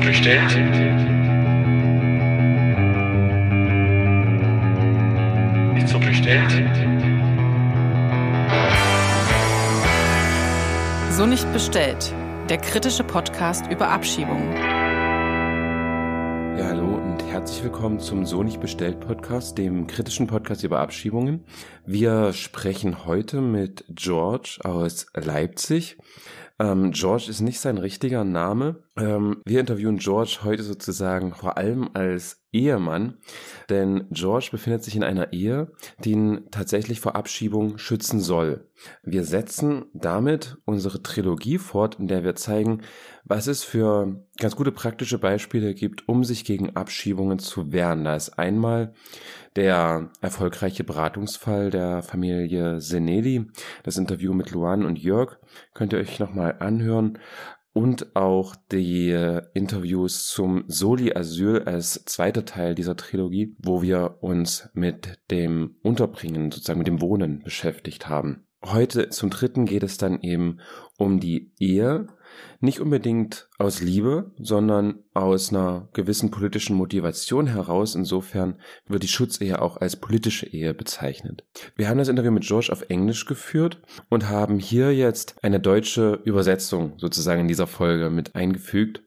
bestellt? Ist so bestellt? So nicht bestellt. Der kritische Podcast über Abschiebungen. Ja, hallo und herzlich willkommen zum So nicht bestellt Podcast, dem kritischen Podcast über Abschiebungen. Wir sprechen heute mit George aus Leipzig. Ähm, George ist nicht sein richtiger Name. Ähm, wir interviewen George heute sozusagen vor allem als Ehemann, denn George befindet sich in einer Ehe, die ihn tatsächlich vor Abschiebung schützen soll. Wir setzen damit unsere Trilogie fort, in der wir zeigen, was es für ganz gute praktische Beispiele gibt, um sich gegen Abschiebungen zu wehren. Da ist einmal der erfolgreiche Beratungsfall der Familie Seneli, das Interview mit Luan und Jörg, könnt ihr euch nochmal anhören und auch die Interviews zum Soli Asyl als zweiter Teil dieser Trilogie, wo wir uns mit dem Unterbringen, sozusagen mit dem Wohnen beschäftigt haben. Heute zum dritten geht es dann eben um die Ehe, nicht unbedingt aus Liebe, sondern aus einer gewissen politischen Motivation heraus. Insofern wird die Schutzehe auch als politische Ehe bezeichnet. Wir haben das Interview mit George auf Englisch geführt und haben hier jetzt eine deutsche Übersetzung sozusagen in dieser Folge mit eingefügt.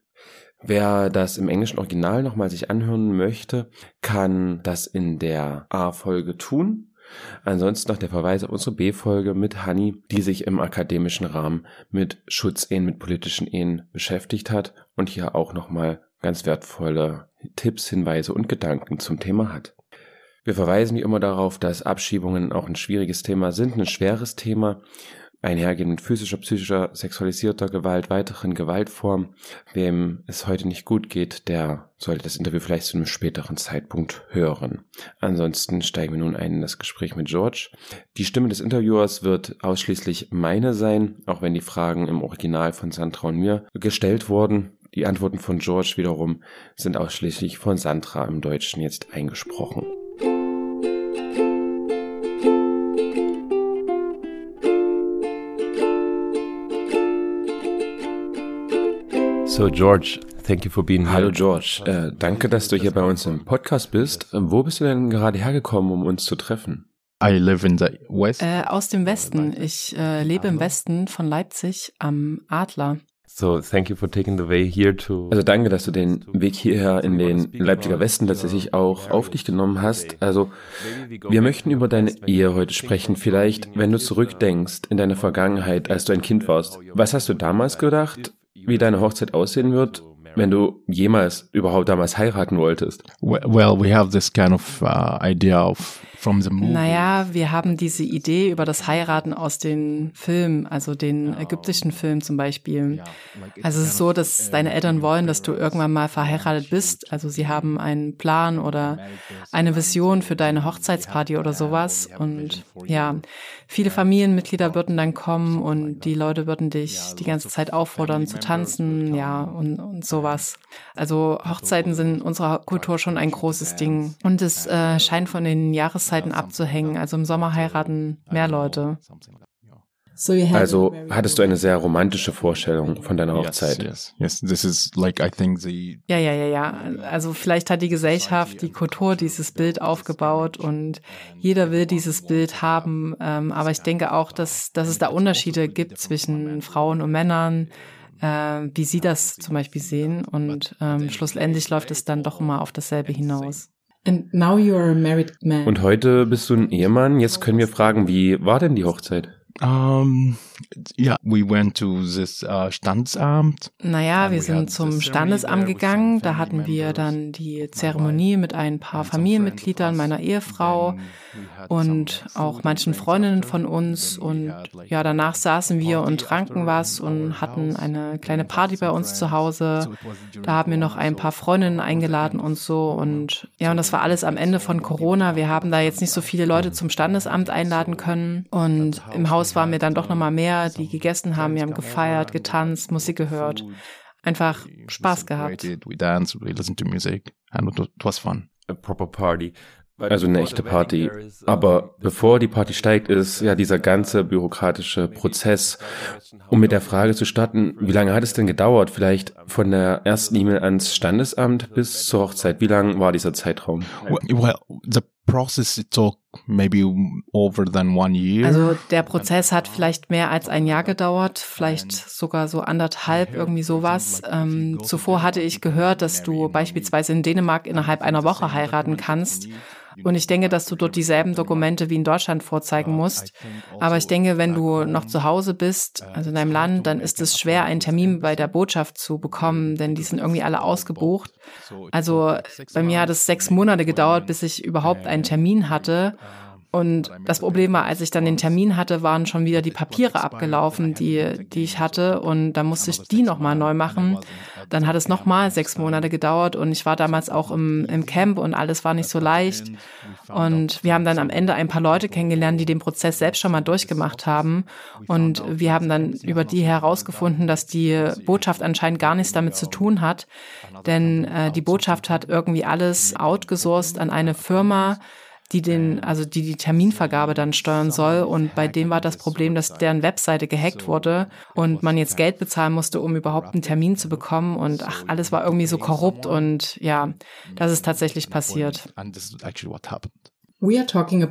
Wer das im englischen Original nochmal sich anhören möchte, kann das in der A-Folge tun. Ansonsten noch der Verweis auf unsere B-Folge mit Hanni, die sich im akademischen Rahmen mit Schutzehen, mit politischen Ehen beschäftigt hat und hier auch nochmal ganz wertvolle Tipps, Hinweise und Gedanken zum Thema hat. Wir verweisen wie immer darauf, dass Abschiebungen auch ein schwieriges Thema sind, ein schweres Thema einhergehen mit physischer, psychischer, sexualisierter Gewalt, weiteren Gewaltformen. Wem es heute nicht gut geht, der sollte das Interview vielleicht zu einem späteren Zeitpunkt hören. Ansonsten steigen wir nun ein in das Gespräch mit George. Die Stimme des Interviewers wird ausschließlich meine sein, auch wenn die Fragen im Original von Sandra und mir gestellt wurden. Die Antworten von George wiederum sind ausschließlich von Sandra im Deutschen jetzt eingesprochen. So, George, thank you for being here. Hallo George, äh, danke, dass du hier bei uns im Podcast bist. Wo bist du denn gerade hergekommen, um uns zu treffen? I live in the west. Äh, aus dem Westen. Ich äh, lebe im Westen von Leipzig am Adler. So, thank you for taking the way here to. Also danke, dass du den Weg hierher in den Leipziger Westen tatsächlich auch auf dich genommen hast. Also, wir möchten über deine Ehe heute sprechen. Vielleicht, wenn du zurückdenkst in deine Vergangenheit, als du ein Kind warst. Was hast du damals gedacht? Wie deine Hochzeit aussehen wird, wenn du jemals überhaupt damals heiraten wolltest? Well, we have this kind of uh, idea of from the movie. Naja, wir haben diese Idee über das Heiraten aus den Filmen, also den ägyptischen Film zum Beispiel. Also es ist so, dass deine Eltern wollen, dass du irgendwann mal verheiratet bist. Also sie haben einen Plan oder eine Vision für deine Hochzeitsparty oder sowas. Und ja, viele Familienmitglieder würden dann kommen und die Leute würden dich die ganze Zeit auffordern zu tanzen, ja, und, und sowas. Also Hochzeiten sind in unserer Kultur schon ein großes Ding. Und es äh, scheint von den Jahreszeiten Jahreszeiten abzuhängen. Also im Sommer heiraten mehr Leute. Also hattest du eine sehr romantische Vorstellung von deiner Hochzeit? Yes, yes, yes. This is like I think the ja, ja, ja, ja. Also vielleicht hat die Gesellschaft, die Kultur dieses Bild aufgebaut und jeder will dieses Bild haben. Ähm, aber ich denke auch, dass, dass es da Unterschiede gibt zwischen Frauen und Männern, äh, wie sie das zum Beispiel sehen. Und ähm, schlussendlich läuft es dann doch immer auf dasselbe hinaus. Und heute bist du ein Ehemann. Jetzt können wir fragen, wie war denn die Hochzeit? Um, yeah, we went to this uh, Standesamt. Naja, wir sind zum Standesamt gegangen. Da hatten wir dann die Zeremonie mit ein paar Familienmitgliedern meiner Ehefrau und auch manchen Freundinnen von uns. Und ja, danach saßen wir und tranken was und hatten eine kleine Party bei uns zu Hause. Da haben wir noch ein paar Freundinnen eingeladen und so. Und ja, und das war alles am Ende von Corona. Wir haben da jetzt nicht so viele Leute zum Standesamt einladen können. Und im Haus waren wir dann doch nochmal mehr, die gegessen haben. Wir haben gefeiert, getanzt, Musik gehört. Einfach Spaß gehabt. We danced, we listened to music and it was fun. A proper party. also eine echte Party. Aber bevor die Party steigt, ist ja dieser ganze bürokratische Prozess. Um mit der Frage zu starten, wie lange hat es denn gedauert? Vielleicht von der ersten E-Mail ans Standesamt bis zur Hochzeit. Wie lang war dieser Zeitraum? Well, the process took maybe over than one year. Also der Prozess hat vielleicht mehr als ein Jahr gedauert, vielleicht sogar so anderthalb, irgendwie sowas. Ähm, zuvor hatte ich gehört, dass du beispielsweise in Dänemark innerhalb einer Woche heiraten kannst. Und ich denke, dass du dort dieselben Dokumente wie in Deutschland vorzeigen musst. Aber ich denke, wenn du noch zu Hause bist, also in deinem Land, dann ist es schwer, einen Termin bei der Botschaft zu bekommen, denn die sind irgendwie alle ausgebucht. Also bei mir hat es sechs Monate gedauert, bis ich überhaupt einen Termin hatte. Und das Problem war, als ich dann den Termin hatte, waren schon wieder die Papiere abgelaufen, die, die ich hatte. Und da musste ich die nochmal neu machen. Dann hat es nochmal sechs Monate gedauert und ich war damals auch im, im Camp und alles war nicht so leicht. Und wir haben dann am Ende ein paar Leute kennengelernt, die den Prozess selbst schon mal durchgemacht haben. Und wir haben dann über die herausgefunden, dass die Botschaft anscheinend gar nichts damit zu tun hat. Denn äh, die Botschaft hat irgendwie alles outgesourced an eine Firma, die den, also die die Terminvergabe dann steuern soll. Und bei dem war das Problem, dass deren Webseite gehackt wurde und man jetzt Geld bezahlen musste, um überhaupt einen Termin zu bekommen. Und ach, alles war irgendwie so korrupt und ja, das ist tatsächlich passiert.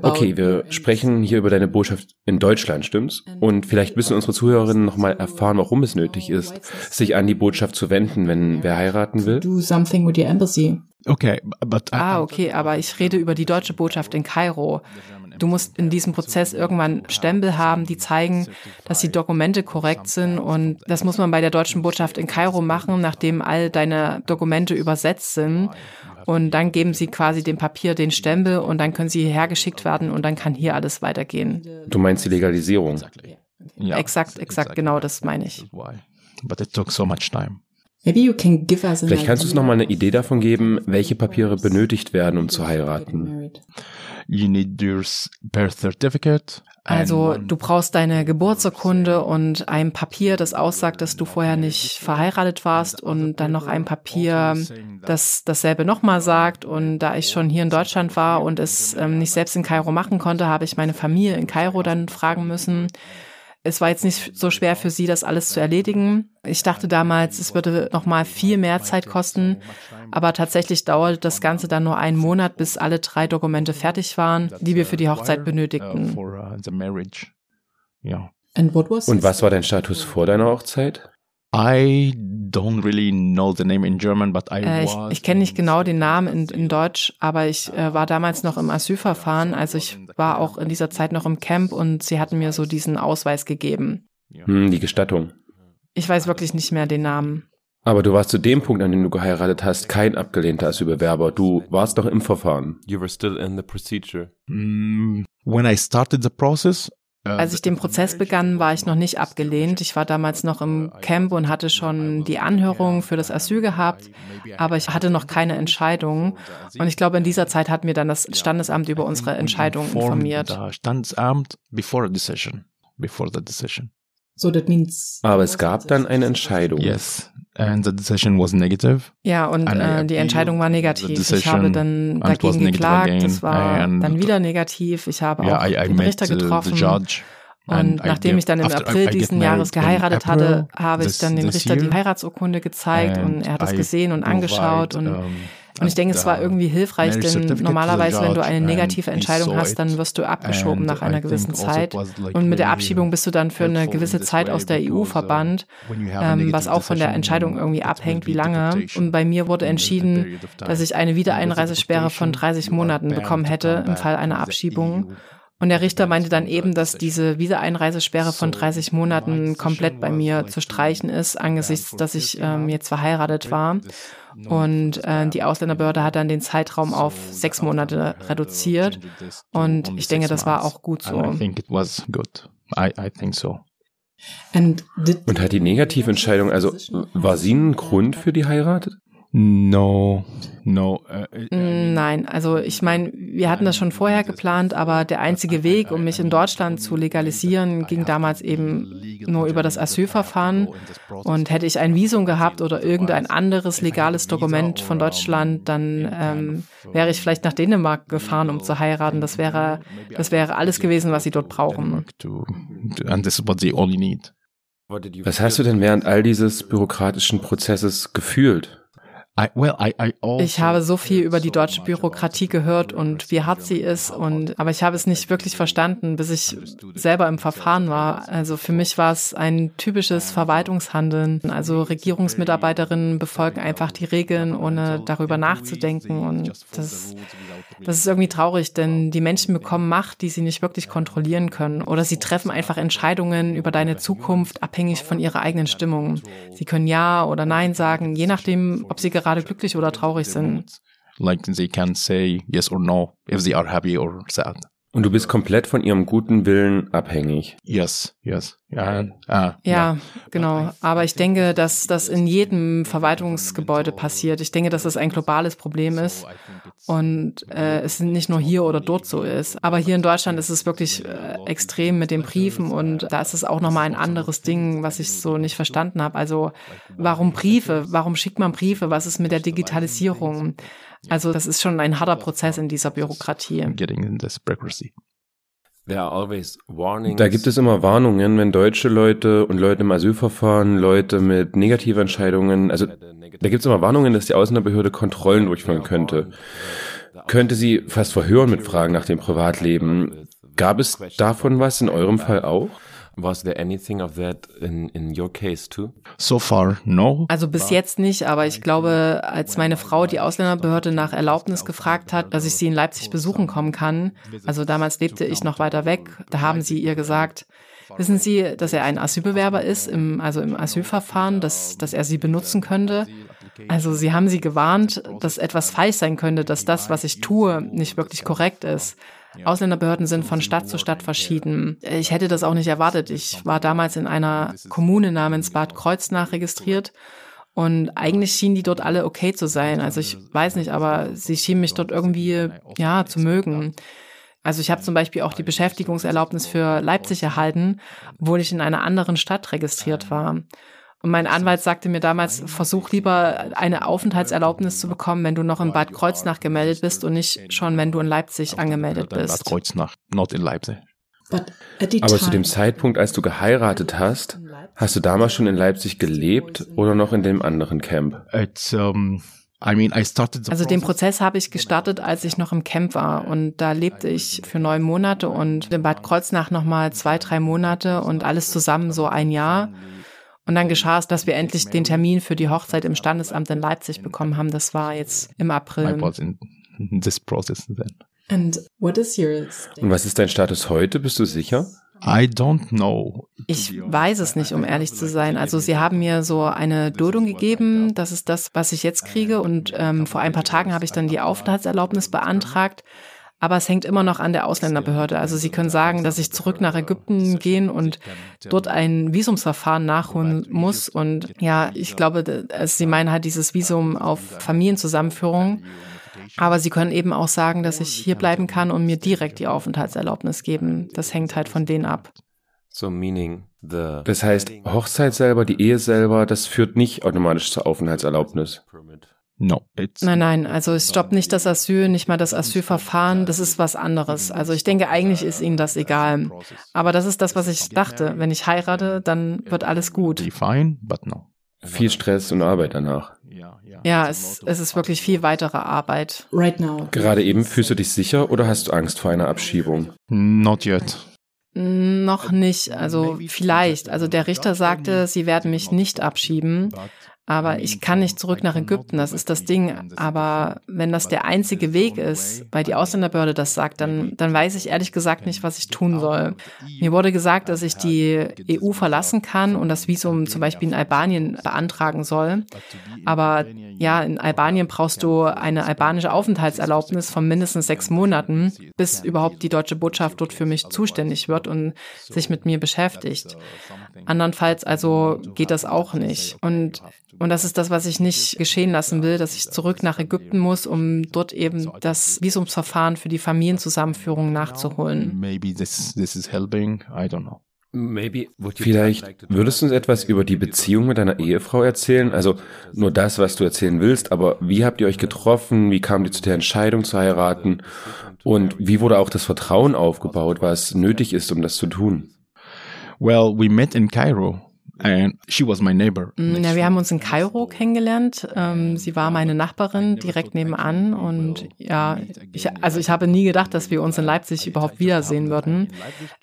Okay, wir sprechen hier über deine Botschaft in Deutschland, stimmt's? Und vielleicht müssen unsere Zuhörerinnen nochmal erfahren, warum es nötig ist, sich an die Botschaft zu wenden, wenn wer heiraten will. Do something with your embassy. Okay, but ah, okay, aber ich rede über die deutsche Botschaft in Kairo. Du musst in diesem Prozess irgendwann Stempel haben, die zeigen, dass die Dokumente korrekt sind. Und das muss man bei der deutschen Botschaft in Kairo machen, nachdem all deine Dokumente übersetzt sind. Und dann geben sie quasi dem Papier den Stempel und dann können sie hierher geschickt werden und dann kann hier alles weitergehen. Du meinst die Legalisierung? Ja, exakt, exakt, genau das meine ich. But it took so much time. Vielleicht kannst du uns noch mal eine Idee davon geben, welche Papiere benötigt werden, um zu heiraten. You need your birth certificate. Also du brauchst deine Geburtsurkunde und ein Papier, das aussagt, dass du vorher nicht verheiratet warst und dann noch ein Papier, das dasselbe nochmal sagt. Und da ich schon hier in Deutschland war und es ähm, nicht selbst in Kairo machen konnte, habe ich meine Familie in Kairo dann fragen müssen. Es war jetzt nicht so schwer für sie, das alles zu erledigen. Ich dachte damals, es würde noch mal viel mehr Zeit kosten, aber tatsächlich dauerte das Ganze dann nur einen Monat, bis alle drei Dokumente fertig waren, die wir für die Hochzeit benötigten. Und was war dein Status vor deiner Hochzeit? I don't really know the name in German, but I äh, ich, ich kenne nicht genau den Namen in, in Deutsch, aber ich äh, war damals noch im Asylverfahren, also ich war auch in dieser Zeit noch im Camp und sie hatten mir so diesen Ausweis gegeben. Hm, die Gestattung. Ich weiß wirklich nicht mehr den Namen. Aber du warst zu dem Punkt, an dem du geheiratet hast, kein abgelehnter Asylbewerber. Du warst doch im Verfahren. You were still in the procedure. Mm, when I started the process, als ich den Prozess begann, war ich noch nicht abgelehnt. Ich war damals noch im Camp und hatte schon die Anhörung für das Asyl gehabt, aber ich hatte noch keine Entscheidung. Und ich glaube, in dieser Zeit hat mir dann das Standesamt über unsere Entscheidung informiert. Standesamt before a decision, before the decision. So that means. Aber es gab dann eine Entscheidung. Yes. And the decision was negative. Ja, und äh, die Entscheidung war negativ. Ich habe dann dagegen geklagt. Es war dann wieder negativ. Ich habe yeah, auch I, I den Richter getroffen. Und nachdem ich dann im April diesen Jahres geheiratet hatte, habe ich dann dem Richter die Heiratsurkunde gezeigt und er hat es gesehen und angeschaut und und ich denke, es war irgendwie hilfreich, denn normalerweise, wenn du eine negative Entscheidung hast, dann wirst du abgeschoben nach einer gewissen also Zeit. Und mit der Abschiebung bist du dann für eine gewisse Zeit aus der EU verbannt, ähm, was auch von der Entscheidung irgendwie abhängt, wie lange. Und bei mir wurde entschieden, dass ich eine Wiedereinreisesperre von 30 Monaten bekommen hätte im Fall einer Abschiebung. Und der Richter meinte dann eben, dass diese Wiedereinreisesperre von 30 Monaten komplett bei mir zu streichen ist, angesichts, dass ich ähm, jetzt verheiratet war. Und äh, die Ausländerbehörde hat dann den Zeitraum auf sechs Monate reduziert. Und ich denke, das war auch gut so. Und hat die Negativentscheidung, also war sie ein Grund für die Heirat? No, no. Uh, Nein, also ich meine, wir hatten das schon vorher geplant, aber der einzige Weg, um mich in Deutschland zu legalisieren, ging damals eben nur über das Asylverfahren. Und hätte ich ein Visum gehabt oder irgendein anderes legales Dokument von Deutschland, dann ähm, wäre ich vielleicht nach Dänemark gefahren, um zu heiraten. Das wäre, das wäre alles gewesen, was sie dort brauchen. And this is what they only need. Was hast du denn während all dieses bürokratischen Prozesses gefühlt? Ich habe so viel über die deutsche Bürokratie gehört und wie hart sie ist und aber ich habe es nicht wirklich verstanden, bis ich selber im Verfahren war. Also für mich war es ein typisches Verwaltungshandeln. Also Regierungsmitarbeiterinnen befolgen einfach die Regeln, ohne darüber nachzudenken und das, das ist irgendwie traurig, denn die Menschen bekommen Macht, die sie nicht wirklich kontrollieren können oder sie treffen einfach Entscheidungen über deine Zukunft abhängig von ihrer eigenen Stimmung. Sie können Ja oder Nein sagen, je nachdem, ob sie gerade glücklich oder traurig sind. Like they can say yes or no if they are happy or sad. Und du bist komplett von ihrem guten Willen abhängig. Yes, yes. Ja, ah, ja, genau. Aber ich denke, dass das in jedem Verwaltungsgebäude passiert. Ich denke, dass das ein globales Problem ist und äh, es nicht nur hier oder dort so ist. Aber hier in Deutschland ist es wirklich äh, extrem mit den Briefen und da ist es auch nochmal ein anderes Ding, was ich so nicht verstanden habe. Also warum Briefe? Warum schickt man Briefe? Was ist mit der Digitalisierung? Also das ist schon ein harter Prozess in dieser Bürokratie. Da gibt es immer Warnungen, wenn deutsche Leute und Leute im Asylverfahren, Leute mit Negativentscheidungen, also da gibt es immer Warnungen, dass die Ausländerbehörde Kontrollen durchführen könnte. Könnte sie fast verhören mit Fragen nach dem Privatleben. Gab es davon was in eurem Fall auch? Was there anything of that in, in your case too? So far, no. Also bis jetzt nicht, aber ich glaube, als meine Frau die Ausländerbehörde nach Erlaubnis gefragt hat, dass ich sie in Leipzig besuchen kommen kann, also damals lebte ich noch weiter weg, da haben sie ihr gesagt, wissen Sie, dass er ein Asylbewerber ist, im, also im Asylverfahren, dass, dass er sie benutzen könnte? Also sie haben sie gewarnt, dass etwas falsch sein könnte, dass das, was ich tue, nicht wirklich korrekt ist. Ausländerbehörden sind von Stadt zu Stadt verschieden. Ich hätte das auch nicht erwartet. Ich war damals in einer Kommune namens Bad Kreuznach registriert und eigentlich schienen die dort alle okay zu sein. Also ich weiß nicht, aber sie schienen mich dort irgendwie, ja, zu mögen. Also ich habe zum Beispiel auch die Beschäftigungserlaubnis für Leipzig erhalten, obwohl ich in einer anderen Stadt registriert war. Und mein Anwalt sagte mir damals, versuch lieber eine Aufenthaltserlaubnis zu bekommen, wenn du noch in Bad Kreuznach gemeldet bist und nicht schon, wenn du in Leipzig angemeldet bist. Bad Kreuznach, not in Leipzig. Aber zu dem Zeitpunkt, als du geheiratet hast, hast du damals schon in Leipzig gelebt oder noch in dem anderen Camp? It's, um also den Prozess habe ich gestartet, als ich noch im Camp war und da lebte ich für neun Monate und in Bad Kreuznach nochmal zwei, drei Monate und alles zusammen so ein Jahr. Und dann geschah es, dass wir endlich den Termin für die Hochzeit im Standesamt in Leipzig bekommen haben. Das war jetzt im April. Und was ist dein Status heute? Bist du sicher? I don't know. Ich weiß es nicht, um ehrlich zu sein. Also sie haben mir so eine Duldung gegeben. Das ist das, was ich jetzt kriege. Und ähm, vor ein paar Tagen habe ich dann die Aufenthaltserlaubnis beantragt. Aber es hängt immer noch an der Ausländerbehörde. Also Sie können sagen, dass ich zurück nach Ägypten gehen und dort ein Visumsverfahren nachholen muss. Und ja, ich glaube, Sie meinen halt dieses Visum auf Familienzusammenführung. Aber Sie können eben auch sagen, dass ich hier bleiben kann und mir direkt die Aufenthaltserlaubnis geben. Das hängt halt von denen ab. So meaning the das heißt, Hochzeit selber, die Ehe selber, das führt nicht automatisch zur Aufenthaltserlaubnis. No, nein, nein, also es stoppt nicht das Asyl, nicht mal das Asylverfahren, das ist was anderes. Also ich denke, eigentlich ist ihnen das egal. Aber das ist das, was ich dachte. Wenn ich heirate, dann wird alles gut. Fine, but no. Viel Stress und Arbeit danach. Ja, es, es ist wirklich viel weitere Arbeit. Right now. Gerade eben fühlst du dich sicher oder hast du Angst vor einer Abschiebung? Not yet. Noch nicht, also vielleicht. Also der Richter sagte, sie werden mich nicht abschieben. Aber ich kann nicht zurück nach Ägypten, das ist das Ding. Aber wenn das der einzige Weg ist, weil die Ausländerbehörde das sagt, dann, dann weiß ich ehrlich gesagt nicht, was ich tun soll. Mir wurde gesagt, dass ich die EU verlassen kann und das Visum zum Beispiel in Albanien beantragen soll. Aber ja, in Albanien brauchst du eine albanische Aufenthaltserlaubnis von mindestens sechs Monaten, bis überhaupt die deutsche Botschaft dort für mich zuständig wird und sich mit mir beschäftigt. Andernfalls also geht das auch nicht. Und, und das ist das, was ich nicht geschehen lassen will, dass ich zurück nach Ägypten muss, um dort eben das Visumsverfahren für die Familienzusammenführung nachzuholen. Maybe this, this is helping. I don't know. Vielleicht würdest du uns etwas über die Beziehung mit deiner Ehefrau erzählen? Also nur das, was du erzählen willst, aber wie habt ihr euch getroffen? Wie kam ihr zu der Entscheidung zu heiraten? Und wie wurde auch das Vertrauen aufgebaut, was nötig ist, um das zu tun? Well, we met in Cairo. And she was my neighbor. Mm, ja, wir haben uns in Kairo kennengelernt. Ähm, sie war meine Nachbarin direkt nebenan und ja, ich, also ich habe nie gedacht, dass wir uns in Leipzig überhaupt wiedersehen würden.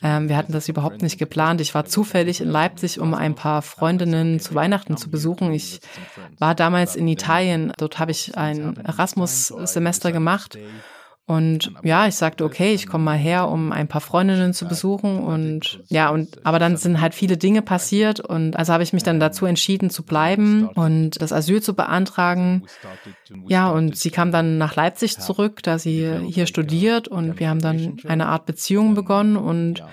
Ähm, wir hatten das überhaupt nicht geplant. Ich war zufällig in Leipzig, um ein paar Freundinnen zu Weihnachten zu besuchen. Ich war damals in Italien. Dort habe ich ein Erasmus-Semester gemacht. Und ja, ich sagte, okay, ich komme mal her, um ein paar Freundinnen zu besuchen. Und ja, und aber dann sind halt viele Dinge passiert. Und also habe ich mich dann dazu entschieden zu bleiben und das Asyl zu beantragen. Ja, und sie kam dann nach Leipzig zurück, da sie hier studiert. Und wir haben dann eine Art Beziehung begonnen und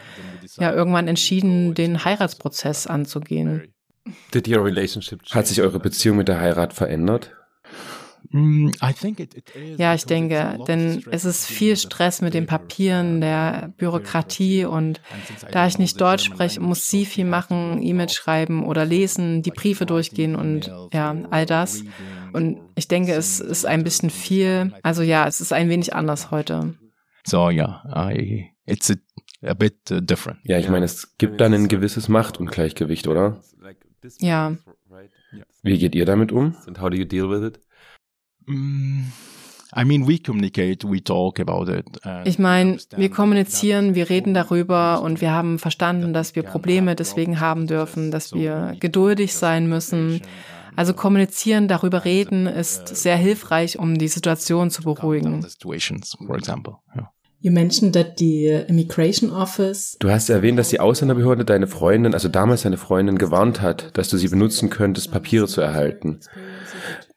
ja, irgendwann entschieden, den Heiratsprozess anzugehen. Hat sich eure Beziehung mit der Heirat verändert? Mm, ja, ich denke, denn es ist viel Stress mit den Papieren, der Bürokratie und da ich nicht Deutsch spreche, muss sie viel machen, E-Mails schreiben oder lesen, die Briefe durchgehen und ja, all das. Und ich denke, es ist ein bisschen viel. Also ja, es ist ein wenig anders heute. So ja, I, it's a, a bit uh, different. Ja, ich meine, es gibt dann ein gewisses Machtungleichgewicht, oder? Ja. Wie geht ihr damit um? And how do you deal with it? Mm, I mean, we communicate, we talk about it. Ich meine, wir kommunizieren, wir reden darüber und wir haben verstanden, dass wir Probleme deswegen haben dürfen, dass wir geduldig sein müssen. Also kommunizieren, darüber reden ist sehr hilfreich, um die Situation zu beruhigen. You mentioned that the Immigration Office. Du hast erwähnt, dass die Ausländerbehörde deine Freundin, also damals deine Freundin, gewarnt hat, dass du sie benutzen könntest, Papiere zu erhalten.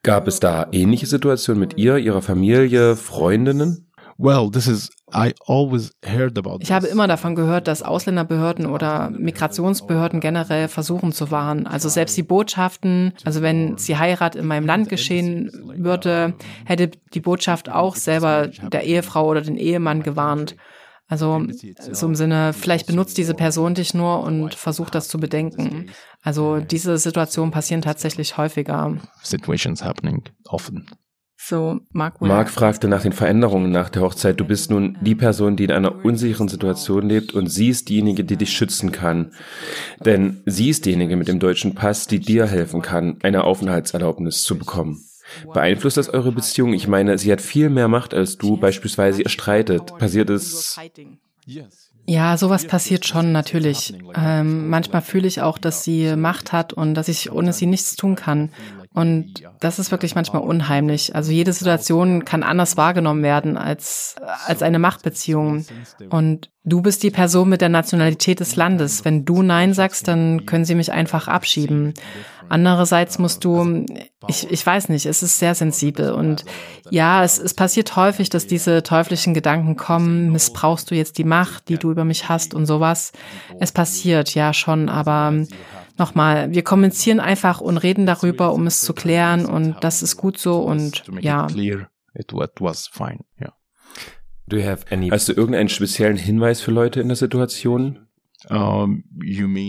Gab es da ähnliche Situationen mit ihr, ihrer Familie, Freundinnen? Well, this is I always heard about ich habe immer davon gehört, dass Ausländerbehörden oder Migrationsbehörden generell versuchen zu wahren. Also selbst die Botschaften, also wenn sie Heirat in meinem Land geschehen würde, hätte die Botschaft auch selber der Ehefrau oder den Ehemann gewarnt. Also so im Sinne, vielleicht benutzt diese Person dich nur und versucht das zu bedenken. Also diese Situationen passieren tatsächlich häufiger. Situations happening often. So, Mark, Mark fragte nach den Veränderungen nach der Hochzeit. Du bist nun die Person, die in einer unsicheren Situation lebt und sie ist diejenige, die dich schützen kann. Denn sie ist diejenige mit dem deutschen Pass, die dir helfen kann, eine Aufenthaltserlaubnis zu bekommen. Beeinflusst das eure Beziehung? Ich meine, sie hat viel mehr Macht als du, beispielsweise ihr streitet. Passiert es? Ja, sowas passiert schon natürlich. Ähm, manchmal fühle ich auch, dass sie Macht hat und dass ich ohne sie nichts tun kann. Und das ist wirklich manchmal unheimlich. Also jede Situation kann anders wahrgenommen werden als, als eine Machtbeziehung. Und du bist die Person mit der Nationalität des Landes. Wenn du Nein sagst, dann können sie mich einfach abschieben. Andererseits musst du, ich, ich weiß nicht, es ist sehr sensibel. Und ja, es, es passiert häufig, dass diese teuflischen Gedanken kommen, missbrauchst du jetzt die Macht, die du über mich hast und sowas. Es passiert, ja schon, aber nochmal, wir kommunizieren einfach und reden darüber, um es zu klären und das ist gut so und ja. Hast du irgendeinen speziellen Hinweis für Leute in der Situation? Um,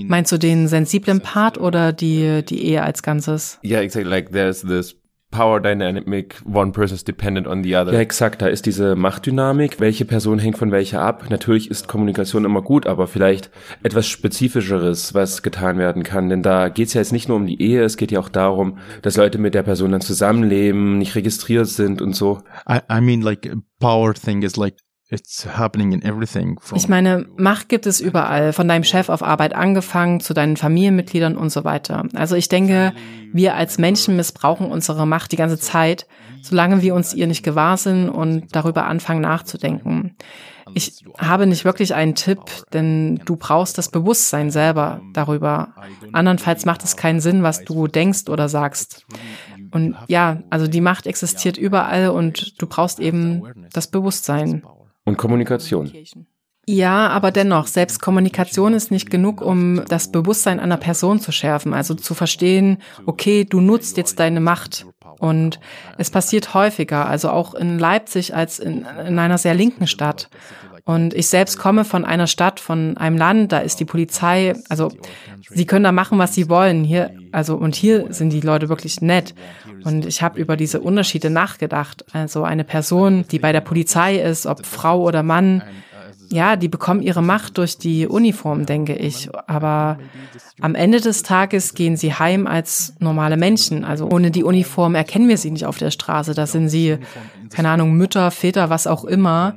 Meinst du den sensiblen Part oder die, die Ehe als Ganzes? Yeah, exactly. Like there's this power dynamic, one person is dependent on the other. Ja, exakt, da ist diese Machtdynamik, welche Person hängt von welcher ab. Natürlich ist Kommunikation immer gut, aber vielleicht etwas Spezifischeres, was getan werden kann. Denn da geht es ja jetzt nicht nur um die Ehe, es geht ja auch darum, dass Leute mit der Person dann zusammenleben, nicht registriert sind und so. I, I mean, like, power thing is like ich meine, Macht gibt es überall, von deinem Chef auf Arbeit angefangen, zu deinen Familienmitgliedern und so weiter. Also ich denke, wir als Menschen missbrauchen unsere Macht die ganze Zeit, solange wir uns ihr nicht gewahr sind und darüber anfangen nachzudenken. Ich habe nicht wirklich einen Tipp, denn du brauchst das Bewusstsein selber darüber. Andernfalls macht es keinen Sinn, was du denkst oder sagst. Und ja, also die Macht existiert überall und du brauchst eben das Bewusstsein. Und Kommunikation. Ja, aber dennoch, selbst Kommunikation ist nicht genug, um das Bewusstsein einer Person zu schärfen, also zu verstehen, okay, du nutzt jetzt deine Macht. Und es passiert häufiger, also auch in Leipzig als in, in einer sehr linken Stadt. Und ich selbst komme von einer Stadt, von einem Land, da ist die Polizei, also sie können da machen, was sie wollen. Hier, also und hier sind die Leute wirklich nett. Und ich habe über diese Unterschiede nachgedacht. Also eine Person, die bei der Polizei ist, ob Frau oder Mann, ja, die bekommen ihre Macht durch die Uniform, denke ich. Aber am Ende des Tages gehen sie heim als normale Menschen. Also ohne die Uniform erkennen wir sie nicht auf der Straße. Da sind sie, keine Ahnung, Mütter, Väter, was auch immer.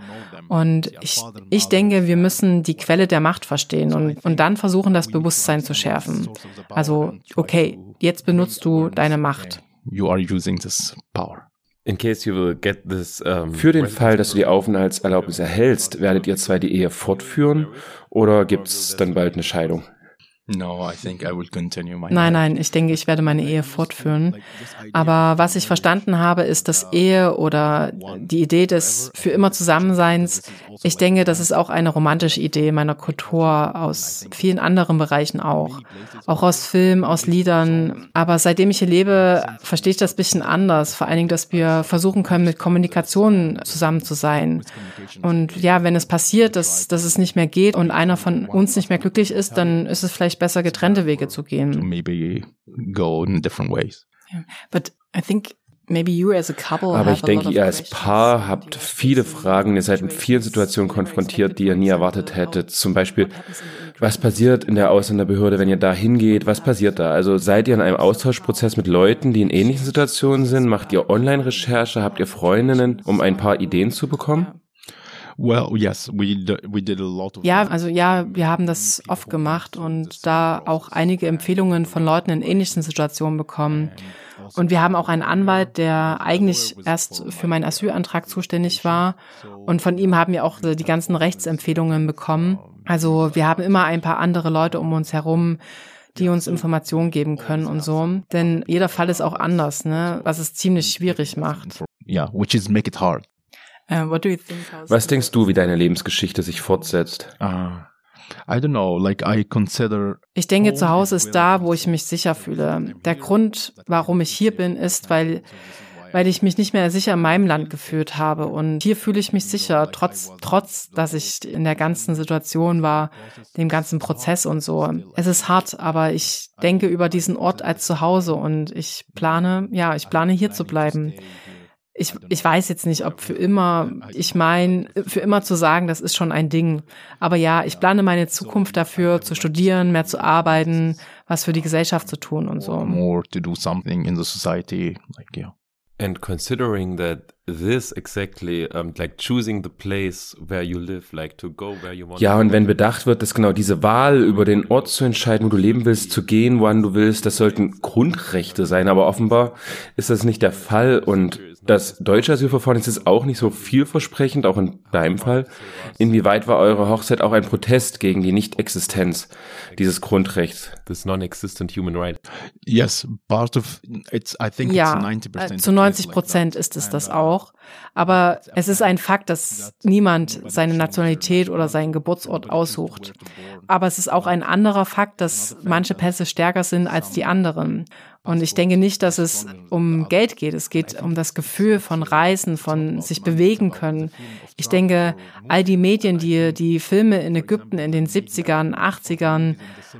Und ich, ich denke, wir müssen die Quelle der Macht verstehen und, und dann versuchen, das Bewusstsein zu schärfen. Also, okay, jetzt benutzt du deine Macht. You are using this power. In case you will get this, um, Für den Fall, dass du die Aufenthaltserlaubnis erhältst, werdet ihr zwei die Ehe fortführen oder gibt es dann bald eine Scheidung? No, I think I will continue my nein, nein, ich denke, ich werde meine Ehe fortführen. Aber was ich verstanden habe, ist, dass Ehe oder die Idee des für immer Zusammenseins, ich denke, das ist auch eine romantische Idee meiner Kultur aus vielen anderen Bereichen auch. Auch aus Film, aus Liedern. Aber seitdem ich hier lebe, verstehe ich das bisschen anders. Vor allen Dingen, dass wir versuchen können, mit Kommunikation zusammen zu sein. Und ja, wenn es passiert, dass, dass es nicht mehr geht und einer von uns nicht mehr glücklich ist, dann ist es vielleicht vielleicht besser getrennte Wege zu gehen. Maybe go in different ways. But I think Maybe you as a couple Aber ich denke, ihr als Paar habt viele Fragen, ihr seid mit vielen Situationen konfrontiert, die ihr nie erwartet hättet. Zum Beispiel, was passiert in der Ausländerbehörde, wenn ihr da hingeht? Was passiert da? Also seid ihr in einem Austauschprozess mit Leuten, die in ähnlichen Situationen sind? Macht ihr Online-Recherche? Habt ihr Freundinnen, um ein paar Ideen zu bekommen? Well, yes, we, we did a lot of ja, also ja, wir haben das oft gemacht und da auch einige Empfehlungen von Leuten in ähnlichen Situationen bekommen. Und wir haben auch einen Anwalt, der eigentlich erst für meinen Asylantrag zuständig war. Und von ihm haben wir auch die ganzen Rechtsempfehlungen bekommen. Also wir haben immer ein paar andere Leute um uns herum, die uns Informationen geben können und so. Denn jeder Fall ist auch anders, ne? was es ziemlich schwierig macht. Yeah, which is make it hard. Uh, Was denkst du, wie deine Lebensgeschichte sich fortsetzt? Uh, I don't know, like I consider ich denke, zu Hause ist da, wo ich mich sicher fühle. Der Grund, warum ich hier bin, ist, weil, weil ich mich nicht mehr sicher in meinem Land gefühlt habe. Und hier fühle ich mich sicher, trotz, trotz, dass ich in der ganzen Situation war, dem ganzen Prozess und so. Es ist hart, aber ich denke über diesen Ort als zu Hause und ich plane, ja, ich plane hier zu bleiben ich, ich weiß jetzt nicht, ob für immer, ich meine, für immer zu sagen, das ist schon ein Ding. Aber ja, ich plane meine Zukunft dafür, zu studieren, mehr zu arbeiten, was für die Gesellschaft zu tun und so. More to do something in the society, like, yeah. And considering that this exactly, um, like choosing the place where you live, like to go where you want. Ja, und wenn bedacht wird, dass genau diese Wahl über den Ort zu entscheiden, wo du leben willst, zu gehen, wohin du willst, das sollten Grundrechte sein. Aber offenbar ist das nicht der Fall und das deutsche Asylverfahren ist jetzt auch nicht so vielversprechend, auch in deinem Fall. Inwieweit war eure Hochzeit auch ein Protest gegen die Nicht-Existenz dieses Grundrechts? This non-existent human right. Yes, part of it's, I think ja, it's 90%. Äh, zu 90 Prozent ist es das auch. Aber es ist ein Fakt, dass niemand seine Nationalität oder seinen Geburtsort aussucht. Aber es ist auch ein anderer Fakt, dass manche Pässe stärker sind als die anderen. Und ich denke nicht, dass es um Geld geht. Es geht um das Gefühl von Reisen, von sich bewegen können. Ich denke, all die Medien, die die Filme in Ägypten in den 70ern, 80ern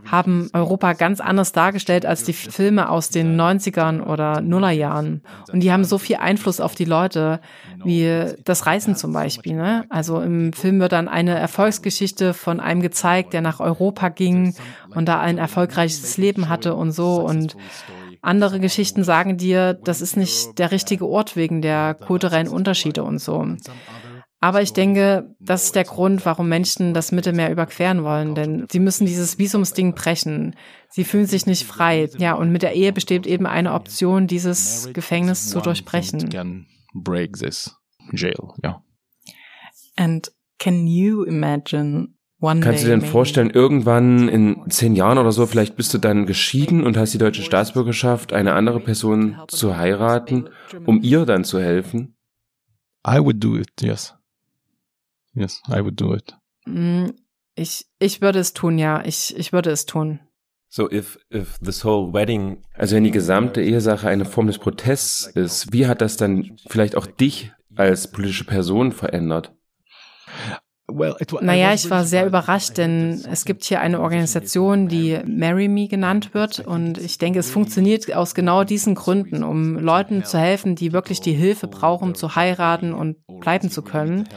haben Europa ganz anders dargestellt als die Filme aus den 90ern oder Nullerjahren. Und die haben so viel Einfluss auf die Leute, wie das Reisen zum Beispiel. Ne? Also im Film wird dann eine Erfolgsgeschichte von einem gezeigt, der nach Europa ging und da ein erfolgreiches Leben hatte und so. Und andere Geschichten sagen dir, das ist nicht der richtige Ort wegen der kulturellen Unterschiede und so. Aber ich denke, das ist der Grund, warum Menschen das Mittelmeer überqueren wollen, denn sie müssen dieses Visumsding brechen. Sie fühlen sich nicht frei. Ja, und mit der Ehe besteht eben eine Option, dieses Gefängnis zu durchbrechen. Break this jail, yeah. And can you imagine One Kannst du dir denn vorstellen, irgendwann in zehn Jahren oder so, vielleicht bist du dann geschieden und hast die deutsche Staatsbürgerschaft, eine andere Person zu heiraten, um ihr dann zu helfen? I would do it, yes. Yes, I would do it. Mm, ich, ich würde es tun, ja. Ich, ich würde es tun. So if, if this whole wedding also wenn die gesamte Ehesache eine Form des Protests ist, wie hat das dann vielleicht auch dich als politische Person verändert? Naja, ich war sehr überrascht, denn es gibt hier eine Organisation, die Marry Me genannt wird. Und ich denke, es funktioniert aus genau diesen Gründen, um Leuten zu helfen, die wirklich die Hilfe brauchen, zu heiraten und bleiben zu können.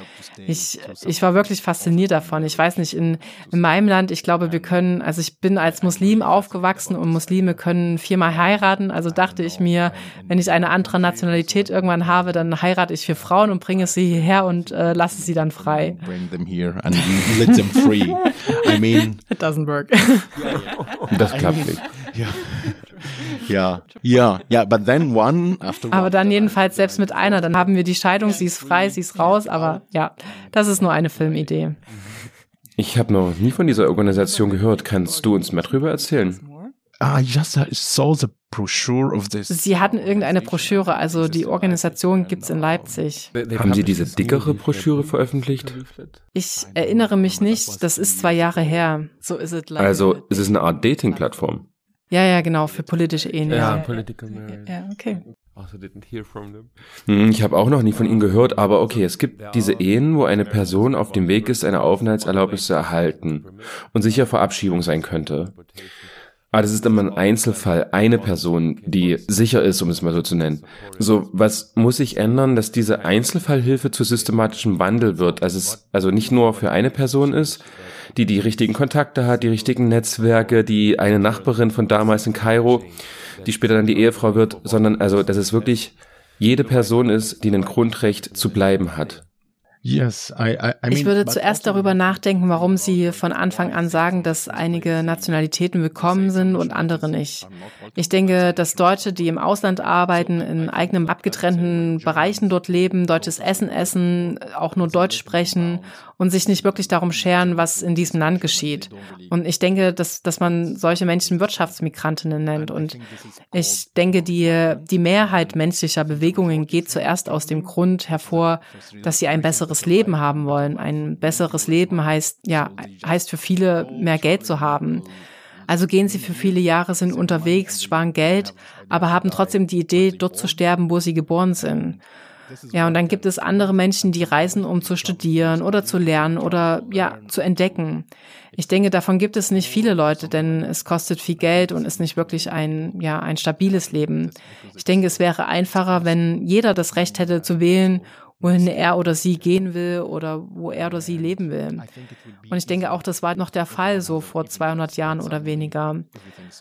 Ich, ich war wirklich fasziniert davon. Ich weiß nicht, in, in meinem Land, ich glaube, wir können, also ich bin als Muslim aufgewachsen und Muslime können viermal heiraten. Also dachte ich mir, wenn ich eine andere Nationalität irgendwann habe, dann heirate ich vier Frauen und bringe sie hierher und äh, lasse sie dann frei them here and let them free. I mean, it doesn't work. das klappt nicht. Ja. Ja, ja, ja, but then one after Aber dann jedenfalls selbst mit einer, dann haben wir die Scheidung, sie ist frei, sie ist raus, aber ja, das ist nur eine Filmidee. Ich habe noch nie von dieser Organisation gehört. Kannst du uns mehr darüber erzählen? I just saw the brochure of this. Sie hatten irgendeine Broschüre, also die Organisation gibt's in Leipzig. Haben Sie diese dickere Broschüre veröffentlicht? Ich erinnere mich nicht, das ist zwei Jahre her. So ist es leider. Also ist es eine Art Dating-Plattform? Ja, ja, genau, für politische Ehen. Ja, political marriage. Ja, okay. Also didn't hear from them. Hm, ich habe auch noch nie von ihnen gehört, aber okay, es gibt diese Ehen, wo eine Person auf dem Weg ist, eine Aufenthaltserlaubnis zu erhalten und sicher vor Abschiebung sein könnte. Aber das ist immer ein Einzelfall, eine Person, die sicher ist, um es mal so zu nennen. So, was muss sich ändern, dass diese Einzelfallhilfe zu systematischem Wandel wird? Also es also nicht nur für eine Person ist, die die richtigen Kontakte hat, die richtigen Netzwerke, die eine Nachbarin von damals in Kairo, die später dann die Ehefrau wird, sondern also, dass es wirklich jede Person ist, die ein Grundrecht zu bleiben hat. Yes, I, I, I mean, ich würde zuerst darüber nachdenken, warum Sie von Anfang an sagen, dass einige Nationalitäten willkommen sind und andere nicht. Ich denke, dass Deutsche, die im Ausland arbeiten, in eigenen abgetrennten Bereichen dort leben, deutsches Essen essen, auch nur Deutsch sprechen und sich nicht wirklich darum scheren, was in diesem Land geschieht. Und ich denke, dass, dass man solche Menschen Wirtschaftsmigrantinnen nennt. Und ich denke, die, die Mehrheit menschlicher Bewegungen geht zuerst aus dem Grund hervor, dass sie ein besseres Leben haben wollen. Ein besseres Leben heißt, ja, heißt für viele mehr Geld zu haben. Also gehen sie für viele Jahre, sind unterwegs, sparen Geld, aber haben trotzdem die Idee, dort zu sterben, wo sie geboren sind. Ja, und dann gibt es andere Menschen, die reisen, um zu studieren oder zu lernen oder ja, zu entdecken. Ich denke, davon gibt es nicht viele Leute, denn es kostet viel Geld und ist nicht wirklich ein, ja, ein stabiles Leben. Ich denke, es wäre einfacher, wenn jeder das Recht hätte zu wählen wohin er oder sie gehen will oder wo er oder sie leben will. Und ich denke auch, das war noch der Fall so vor 200 Jahren oder weniger.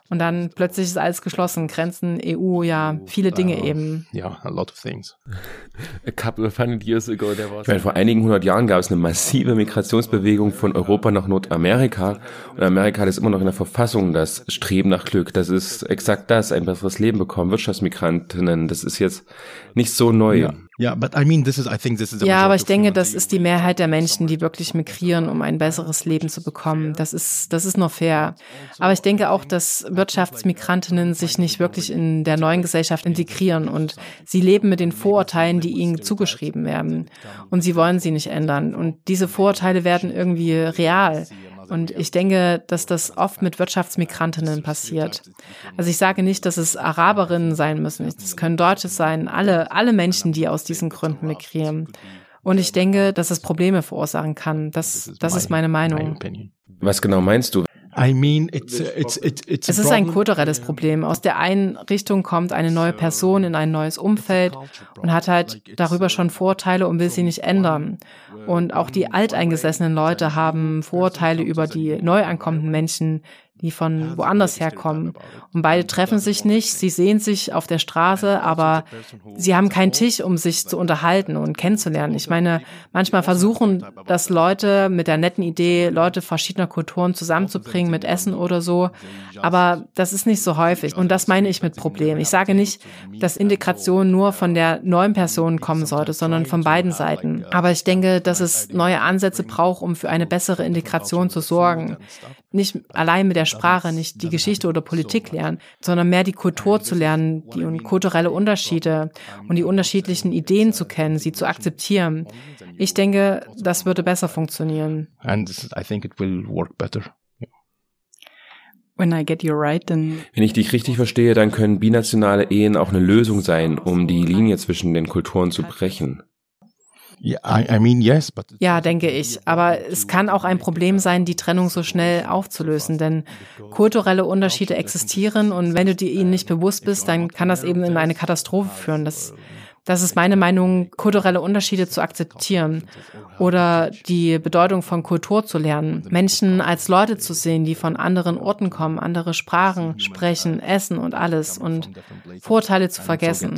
Und dann plötzlich ist alles geschlossen, Grenzen, EU, ja, viele Dinge eben. Ja, a lot of things. A couple of hundred years ago, there was. Ich meine, vor einigen hundert Jahren gab es eine massive Migrationsbewegung von Europa nach Nordamerika. Und Amerika hat es immer noch in der Verfassung das Streben nach Glück. Das ist exakt das, ein besseres Leben bekommen, Wirtschaftsmigrantinnen. Das ist jetzt nicht so neu. Ja. Ja, but I mean, this is, I think this is ja, aber ich denke, das ist die Mehrheit der Menschen, die wirklich migrieren, um ein besseres Leben zu bekommen. Das ist, das ist nur fair. Aber ich denke auch, dass Wirtschaftsmigrantinnen sich nicht wirklich in der neuen Gesellschaft integrieren und sie leben mit den Vorurteilen, die ihnen zugeschrieben werden. Und sie wollen sie nicht ändern. Und diese Vorurteile werden irgendwie real. Und ich denke, dass das oft mit Wirtschaftsmigrantinnen passiert. Also ich sage nicht, dass es Araberinnen sein müssen. Es können Deutsche sein, alle, alle Menschen, die aus diesen Gründen migrieren. Und ich denke, dass es Probleme verursachen kann. Das, das ist meine Meinung. Was genau meinst du? I mean, it's, it's, it's, it's es ist ein kulturelles Problem. Aus der einen Richtung kommt eine neue Person in ein neues Umfeld und hat halt darüber schon Vorteile und will sie nicht ändern. Und auch die alteingesessenen Leute haben Vorteile über die neu ankommenden Menschen, die von woanders herkommen. Und beide treffen sich nicht, sie sehen sich auf der Straße, aber sie haben keinen Tisch, um sich zu unterhalten und kennenzulernen. Ich meine, manchmal versuchen das Leute mit der netten Idee, Leute verschiedener Kulturen zusammenzubringen mit Essen oder so, aber das ist nicht so häufig. Und das meine ich mit Problem. Ich sage nicht, dass Integration nur von der neuen Person kommen sollte, sondern von beiden Seiten. Aber ich denke, dass es neue Ansätze braucht, um für eine bessere Integration zu sorgen. Nicht allein mit der Sprache, nicht die Geschichte oder Politik lernen, sondern mehr die Kultur zu lernen, die und kulturelle Unterschiede und die unterschiedlichen Ideen zu kennen, sie zu akzeptieren. Ich denke, das würde besser funktionieren. And I think it will work better. When I get you right, then Wenn ich dich richtig verstehe, dann können binationale Ehen auch eine Lösung sein, um die Linie zwischen den Kulturen zu brechen. Ja, denke ich. Aber es kann auch ein Problem sein, die Trennung so schnell aufzulösen, denn kulturelle Unterschiede existieren und wenn du dir ihnen nicht bewusst bist, dann kann das eben in eine Katastrophe führen. Das, das ist meine Meinung, kulturelle Unterschiede zu akzeptieren oder die Bedeutung von Kultur zu lernen, Menschen als Leute zu sehen, die von anderen Orten kommen, andere Sprachen sprechen, essen und alles und Vorteile zu vergessen.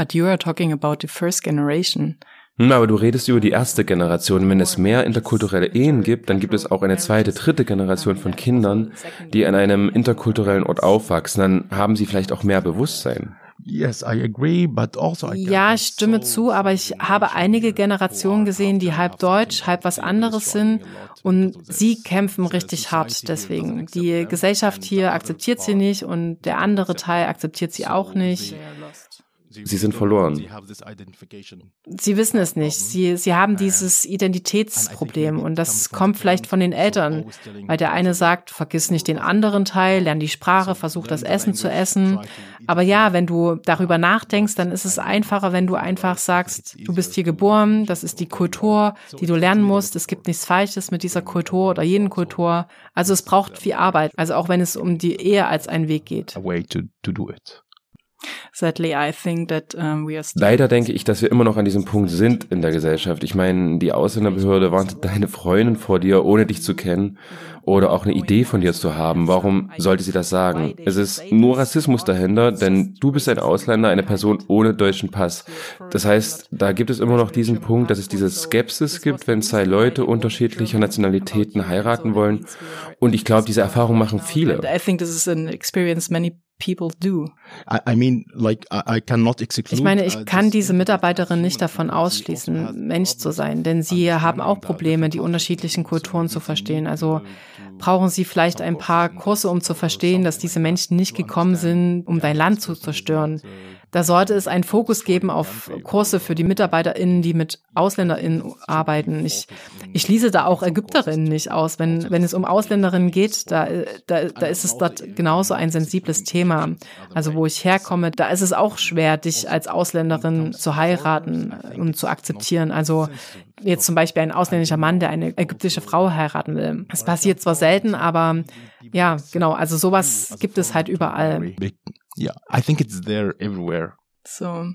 But you are talking about the first generation. Hm, aber du redest über die erste Generation. Wenn es mehr interkulturelle Ehen gibt, dann gibt es auch eine zweite, dritte Generation von Kindern, die an einem interkulturellen Ort aufwachsen. Dann haben sie vielleicht auch mehr Bewusstsein. Also ja, ich stimme zu, aber ich habe einige Generationen gesehen, die halb deutsch, halb was anderes sind und sie kämpfen richtig hart deswegen. Die Gesellschaft hier akzeptiert sie nicht und der andere Teil akzeptiert sie auch nicht. Sie sind verloren. Sie wissen es nicht. Sie, sie haben dieses Identitätsproblem und das kommt vielleicht von den Eltern, weil der eine sagt, vergiss nicht den anderen Teil, lern die Sprache, versuch das Essen zu essen. Aber ja, wenn du darüber nachdenkst, dann ist es einfacher, wenn du einfach sagst, du bist hier geboren, das ist die Kultur, die du lernen musst. Es gibt nichts Falsches mit dieser Kultur oder jeden Kultur. Also es braucht viel Arbeit. Also auch wenn es um die Ehe als einen Weg geht. Sadly, I think that, um, we are Leider denke ich, dass wir immer noch an diesem Punkt sind in der Gesellschaft. Ich meine, die Ausländerbehörde warnt deine Freundin vor dir, ohne dich zu kennen oder auch eine Idee von dir zu haben. Warum sollte sie das sagen? Es ist nur Rassismus dahinter, denn du bist ein Ausländer, eine Person ohne deutschen Pass. Das heißt, da gibt es immer noch diesen Punkt, dass es diese Skepsis gibt, wenn zwei Leute unterschiedlicher Nationalitäten heiraten wollen. Und ich glaube, diese Erfahrung machen viele. I think this is an experience many people do. I mean, like, I cannot ich meine, ich uh, kann diese Mitarbeiterin nicht davon ausschließen, Mensch zu sein, denn sie haben auch Probleme, die unterschiedlichen Kulturen zu verstehen. Also brauchen sie vielleicht ein paar Kurse, um zu verstehen, dass diese Menschen nicht gekommen sind, um dein Land zu zerstören. Da sollte es einen Fokus geben auf Kurse für die MitarbeiterInnen, die mit AusländerInnen arbeiten. Ich, ich schließe da auch Ägypterinnen nicht aus. Wenn, wenn es um Ausländerinnen geht, da, da, da ist es dort genauso ein sensibles Thema. Also wo ich herkomme, da ist es auch schwer, dich als Ausländerin zu heiraten und zu akzeptieren. Also jetzt zum Beispiel ein ausländischer Mann, der eine ägyptische Frau heiraten will. Es passiert zwar selten, aber ja, genau, also sowas gibt es halt überall. Yeah, I think it's there everywhere. So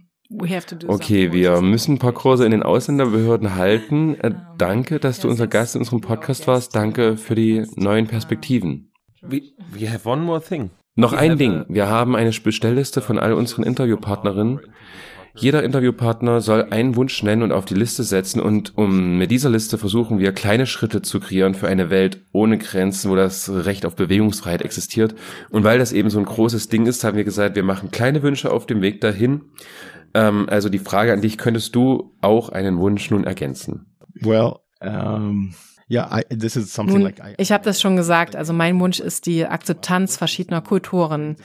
Okay, wir müssen ein paar Kurse in den Ausländerbehörden halten. Äh, danke, dass du unser Gast in unserem Podcast warst. Danke für die neuen Perspektiven. We, we have one more thing. Noch ein Ding. Wir haben eine Bestellliste von all unseren Interviewpartnerinnen. Jeder Interviewpartner soll einen Wunsch nennen und auf die Liste setzen und um mit dieser Liste versuchen wir kleine Schritte zu kreieren für eine Welt ohne Grenzen, wo das Recht auf Bewegungsfreiheit existiert. Und weil das eben so ein großes Ding ist, haben wir gesagt, wir machen kleine Wünsche auf dem Weg dahin. Ähm, also die Frage an dich, könntest du auch einen Wunsch nun ergänzen? Well, um ja, this is something Nun, like I, ich habe das schon gesagt. Also mein Wunsch ist die Akzeptanz verschiedener Kulturen.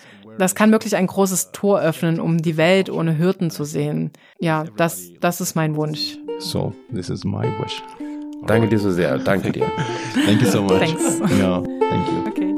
Das kann wirklich ein großes Tor öffnen, um die Welt ohne Hürden zu sehen. Ja, das, das ist mein Wunsch. So, this is my wish. Danke dir so sehr. Danke dir. Thank you so much. Thanks. Ja, thank you. Okay,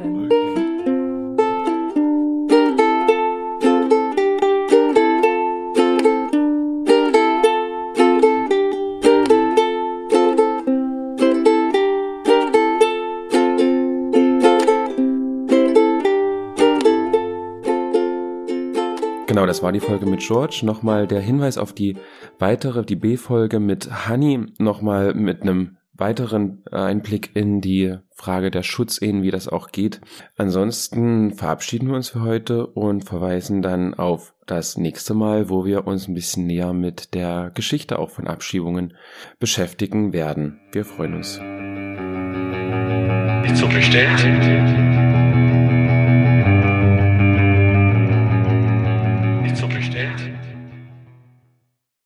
das war die Folge mit George. Nochmal der Hinweis auf die weitere, die B-Folge mit Honey, nochmal mit einem weiteren Einblick in die Frage der Schutzehen, wie das auch geht. Ansonsten verabschieden wir uns für heute und verweisen dann auf das nächste Mal, wo wir uns ein bisschen näher mit der Geschichte auch von Abschiebungen beschäftigen werden. Wir freuen uns. Nicht so bestellt.